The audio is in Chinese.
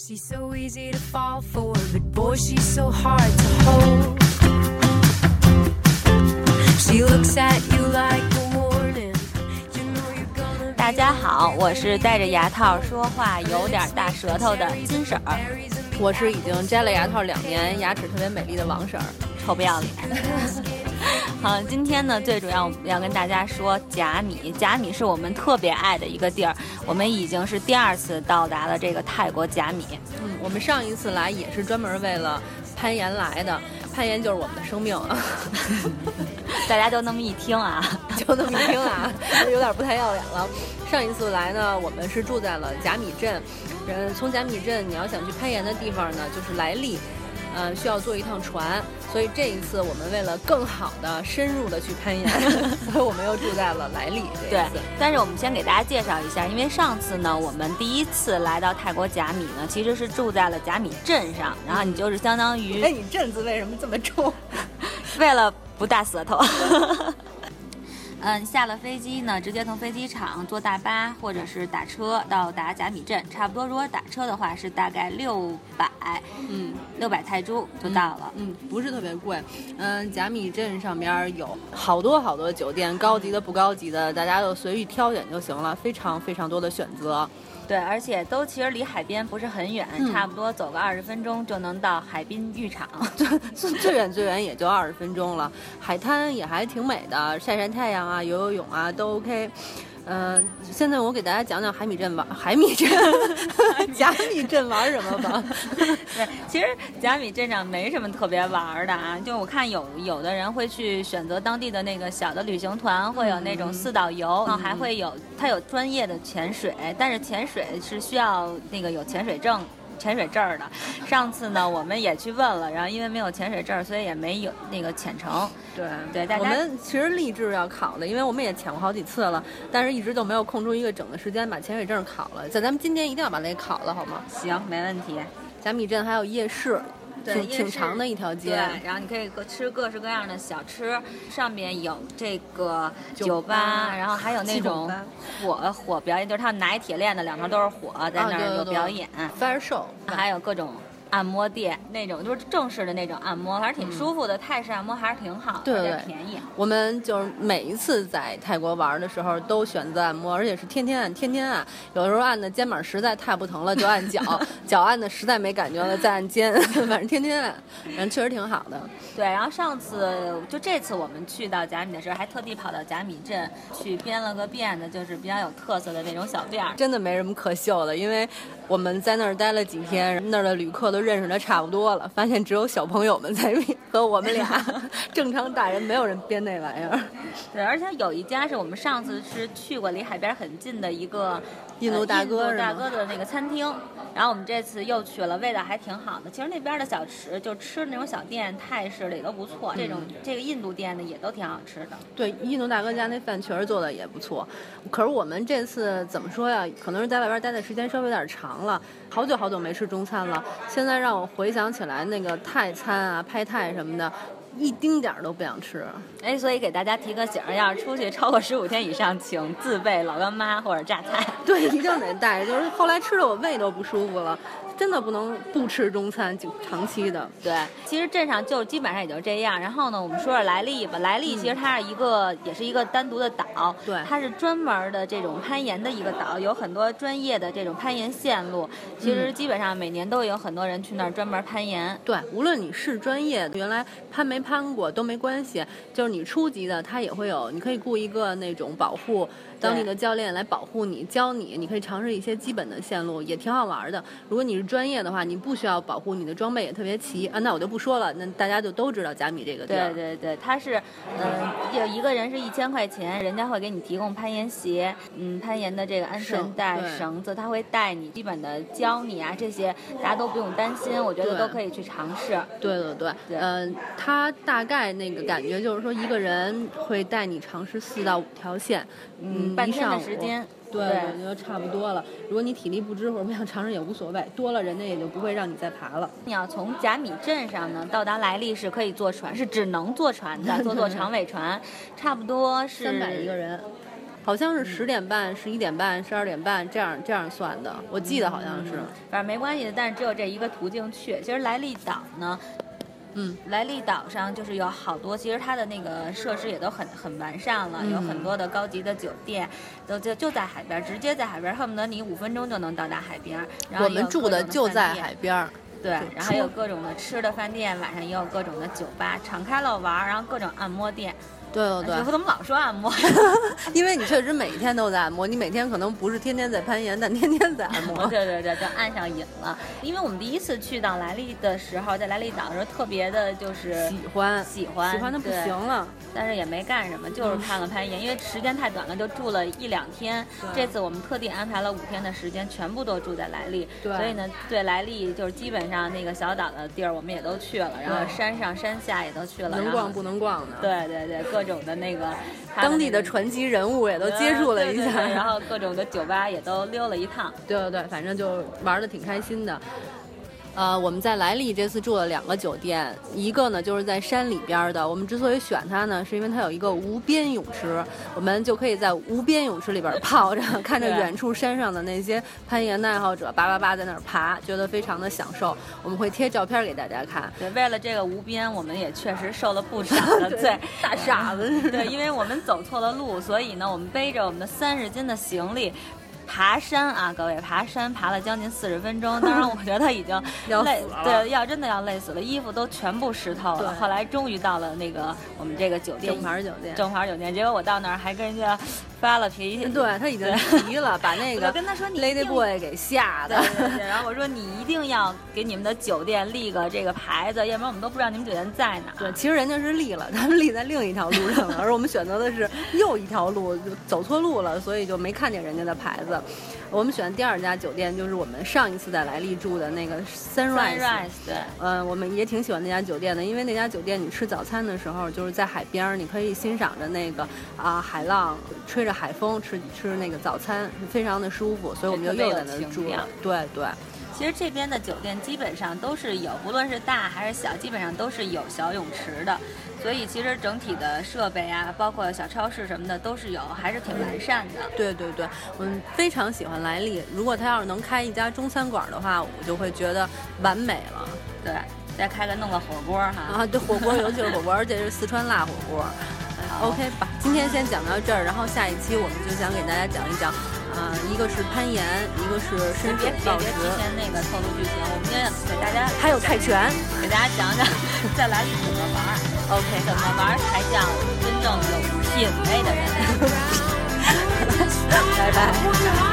She's so easy to fall for, but boy, she's so hard to hold. She looks at you like a warning. You know you're gonna 大家好，我是戴着牙套说话有点大舌头的金婶儿，我是已经摘了牙套两年，牙齿特别美丽的王婶儿。臭不要脸。好，今天呢，最主要我们要跟大家说甲米。甲米是我们特别爱的一个地儿，我们已经是第二次到达了这个泰国甲米。嗯，我们上一次来也是专门为了攀岩来的，攀岩就是我们的生命啊！大家就那么一听啊，就那么一听啊，有点不太要脸了。上一次来呢，我们是住在了甲米镇，嗯，从甲米镇你要想去攀岩的地方呢，就是莱利。呃，需要坐一趟船，所以这一次我们为了更好的、深入的去攀岩，所以我们又住在了莱利。对，但是我们先给大家介绍一下，因为上次呢，我们第一次来到泰国甲米呢，其实是住在了甲米镇上，然后你就是相当于，哎，你镇子为什么这么重？为了不大舌头。嗯，下了飞机呢，直接从飞机场坐大巴或者是打车到达甲米镇，差不多如果打车的话是大概六百，嗯，六百泰铢就到了，嗯，不是特别贵。嗯，甲米镇上边有好多好多酒店，高级的不高级的，大家就随意挑选就行了，非常非常多的选择。对，而且都其实离海边不是很远，差不多走个二十分钟就能到海滨浴场，最最远最远也就二十分钟了。海滩也还挺美的，晒晒太阳啊，游游泳啊都 OK。嗯，现在我给大家讲讲海米镇玩海米镇，甲米镇玩什么吧。对，其实贾米镇上没什么特别玩的啊，就我看有有的人会去选择当地的那个小的旅行团，会有那种四导游，然后还会有他有专业的潜水，但是潜水是需要那个有潜水证。潜水证的，上次呢我们也去问了，然后因为没有潜水证，所以也没有那个潜成。对对，大家我们其实立志要考的，因为我们也潜过好几次了，但是一直就没有空出一个整的时间把潜水证考了。在咱们今天一定要把那个考了，好吗？行，没问题。甲米镇还有夜市。挺挺长的一条街，然后你可以吃各式各样的小吃，上面有这个酒吧，然后还有那种火火表演，就是他们拿一铁链子，两头都是火，在那儿有表演，fire show，还有各种。按摩店那种就是正式的那种按摩，还是挺舒服的。泰式按摩还是挺好，对对，便宜。我们就是每一次在泰国玩的时候都选择按摩，而且是天天按，天天按。有的时候按的肩膀实在太不疼了，就按脚；脚按的实在没感觉了，再按肩。反正天天按，反正确实挺好的。对，然后上次就这次我们去到甲米的时候，还特地跑到甲米镇去编了个辫子，就是比较有特色的那种小辫儿。真的没什么可秀的，因为我们在那儿待了几天，那儿的旅客都。都认识的差不多了，发现只有小朋友们在和我们俩 正常大人没有人编那玩意儿。对，而且有一家是我们上次是去过离海边很近的一个印度大哥大哥的那个餐厅，然后我们这次又去了，味道还挺好的。其实那边的小吃就吃那种小店，泰式的也都不错。这种这个印度店的也都挺好吃的。对，印度大哥家那饭确实做的也不错。可是我们这次怎么说呀？可能是在外边待的时间稍微有点长了，好久好久没吃中餐了。现在让我回想起来，那个泰餐啊、拍泰什么的。一丁点儿都不想吃，哎，所以给大家提个醒儿，要是出去超过十五天以上，请自备老干妈或者榨菜。对，一定得带。就是后来吃的我胃都不舒服了。真的不能不吃中餐，就长期的。对，其实镇上就基本上也就这样。然后呢，我们说说来历吧。来历其实它是一个，也是一个单独的岛。对，它是专门的这种攀岩的一个岛，有很多专业的这种攀岩线路。其实基本上每年都有很多人去那儿专门攀岩。对，无论你是专业，原来攀没攀过都没关系。就是你初级的，他也会有，你可以雇一个那种保护。当地的教练来保护你，教你，你可以尝试一些基本的线路，也挺好玩的。如果你是专业的话，你不需要保护，你的装备也特别齐啊。那我就不说了，那大家就都知道甲米这个地儿。对对对，他是，嗯，有一个人是一千块钱，人家会给你提供攀岩鞋，嗯，攀岩的这个安全带、绳子，他会带你，基本的教你啊，这些大家都不用担心，我觉得都可以去尝试。对对对，嗯，他大概那个感觉就是说，一个人会带你尝试四到五条线，嗯。半天的时间，对，我觉得差不多了。如果你体力不支或者不想尝试也无所谓，多了人家也就不会让你再爬了。你要从甲米镇上呢到达莱利是可以坐船，是只能坐船的，坐坐长尾船，差不多是三百一个人。好像是十点半、十一点半、十二点半这样这样算的，我记得好像是。反正没关系的，但是只有这一个途径去。其实莱利岛呢，嗯，莱利岛上就是有好多，其实它的那个设施也都很很完善了，有很多的高级的酒店，都就就在海边，直接在海边，恨不得你五分钟就能到达海边。然后我们住的就在海边。对，然后有各种的吃的饭店，晚上也有各种的酒吧，敞开了玩儿，然后各种按摩店。对对对，我怎么老说按摩？因为你确实每天都在按摩，你每天可能不是天天在攀岩，但天天在按摩。对对对，就按上瘾了。因为我们第一次去到莱利的时候，在莱利岛的时候，特别的就是喜欢喜欢喜欢的不行了。但是也没干什么，就是看了攀岩，因为时间太短了，就住了一两天。对这次我们特地安排了五天的时间，全部都住在莱利。对所以呢，对莱利就是基本上那个小岛的地儿我们也都去了，然后山上山下也都去了，能逛不能逛的。，对对对，各种的那个当地的传奇人物也都接触了一下，然后各种的酒吧也都溜了一趟。对对对，反正就玩的挺开心的。呃，我们在莱利这次住了两个酒店，一个呢就是在山里边儿的。我们之所以选它呢，是因为它有一个无边泳池，我们就可以在无边泳池里边儿泡着，看着远处山上的那些攀岩的爱好者叭叭叭在那儿爬，觉得非常的享受。我们会贴照片给大家看。对，为了这个无边，我们也确实受了不少的 罪。大傻子 对，因为我们走错了路，所以呢，我们背着我们的三十斤的行李。爬山啊，各位，爬山爬了将近四十分钟，当然我觉得已经累，对，要真的要累死了，衣服都全部湿透了。后来终于到了那个我们这个酒店，正牌酒店，正牌酒店，结果我到那儿还跟人家发了脾气，对他已经急了，把那个我跟他说你 Lady Boy 给吓的对。对对，然后我说你一定要给你们的酒店立个这个牌子，要不然我们都不知道你们酒店在哪儿。对，其实人家是立了，他们立在另一条路上了，而我们选择的是又一条路，就走错路了，所以就没看见人家的牌子。我们选第二家酒店就是我们上一次在莱利住的那个 Sunrise。Sunrise 对。嗯，我们也挺喜欢那家酒店的，因为那家酒店你吃早餐的时候就是在海边，你可以欣赏着那个啊海浪，吹着海风吃吃那个早餐，非常的舒服，所以我们就又在那儿住了。对对。其实这边的酒店基本上都是有，不论是大还是小，基本上都是有小泳池的。所以其实整体的设备啊，包括小超市什么的都是有，还是挺完善的。对对对，我们非常喜欢莱利。如果他要是能开一家中餐馆的话，我就会觉得完美了。对，再开个弄个火锅哈。啊，对，火锅尤其是火锅，而且是四川辣火锅。OK 吧，今天先讲到这儿，然后下一期我们就想给大家讲一讲，啊、一个是攀岩，一个是深别别水暴食，别提前那个透露剧情，我们今天给大家还有泰拳。给大家讲讲 在来里怎么玩儿 OK，怎么玩儿才叫真正有品位的人。拜拜。